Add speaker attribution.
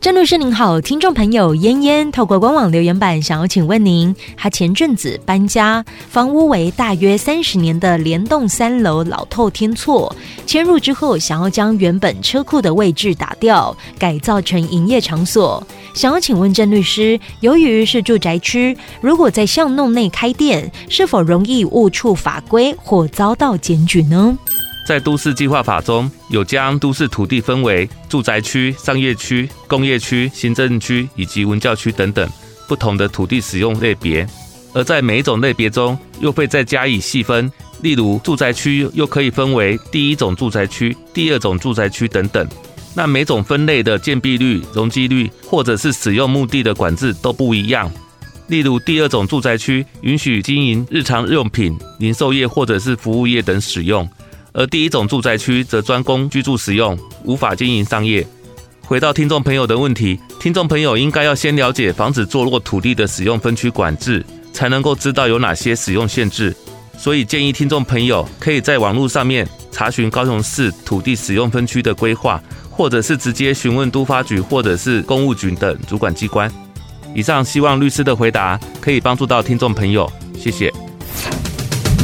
Speaker 1: 郑律师您好，听众朋友嫣嫣透过官网留言板想要请问您，他前阵子搬家，房屋为大约三十年的联栋三楼老透天厝，迁入之后想要将原本车库的位置打掉，改造成营业场所，想要请问郑律师，由于是住宅区，如果在巷弄内开店，是否容易误触法规或遭到检举呢？
Speaker 2: 在都市计划法中有将都市土地分为住宅区、商业区、工业区、行政区以及文教区等等不同的土地使用类别，而在每一种类别中又会再加以细分，例如住宅区又可以分为第一种住宅区、第二种住宅区等等。那每种分类的建蔽率、容积率或者是使用目的的管制都不一样。例如第二种住宅区允许经营日常日用品、零售业或者是服务业等使用。而第一种住宅区则专供居住使用，无法经营商业。回到听众朋友的问题，听众朋友应该要先了解房子坐落土地的使用分区管制，才能够知道有哪些使用限制。所以建议听众朋友可以在网络上面查询高雄市土地使用分区的规划，或者是直接询问都发局或者是公务局等主管机关。以上希望律师的回答可以帮助到听众朋友，谢谢。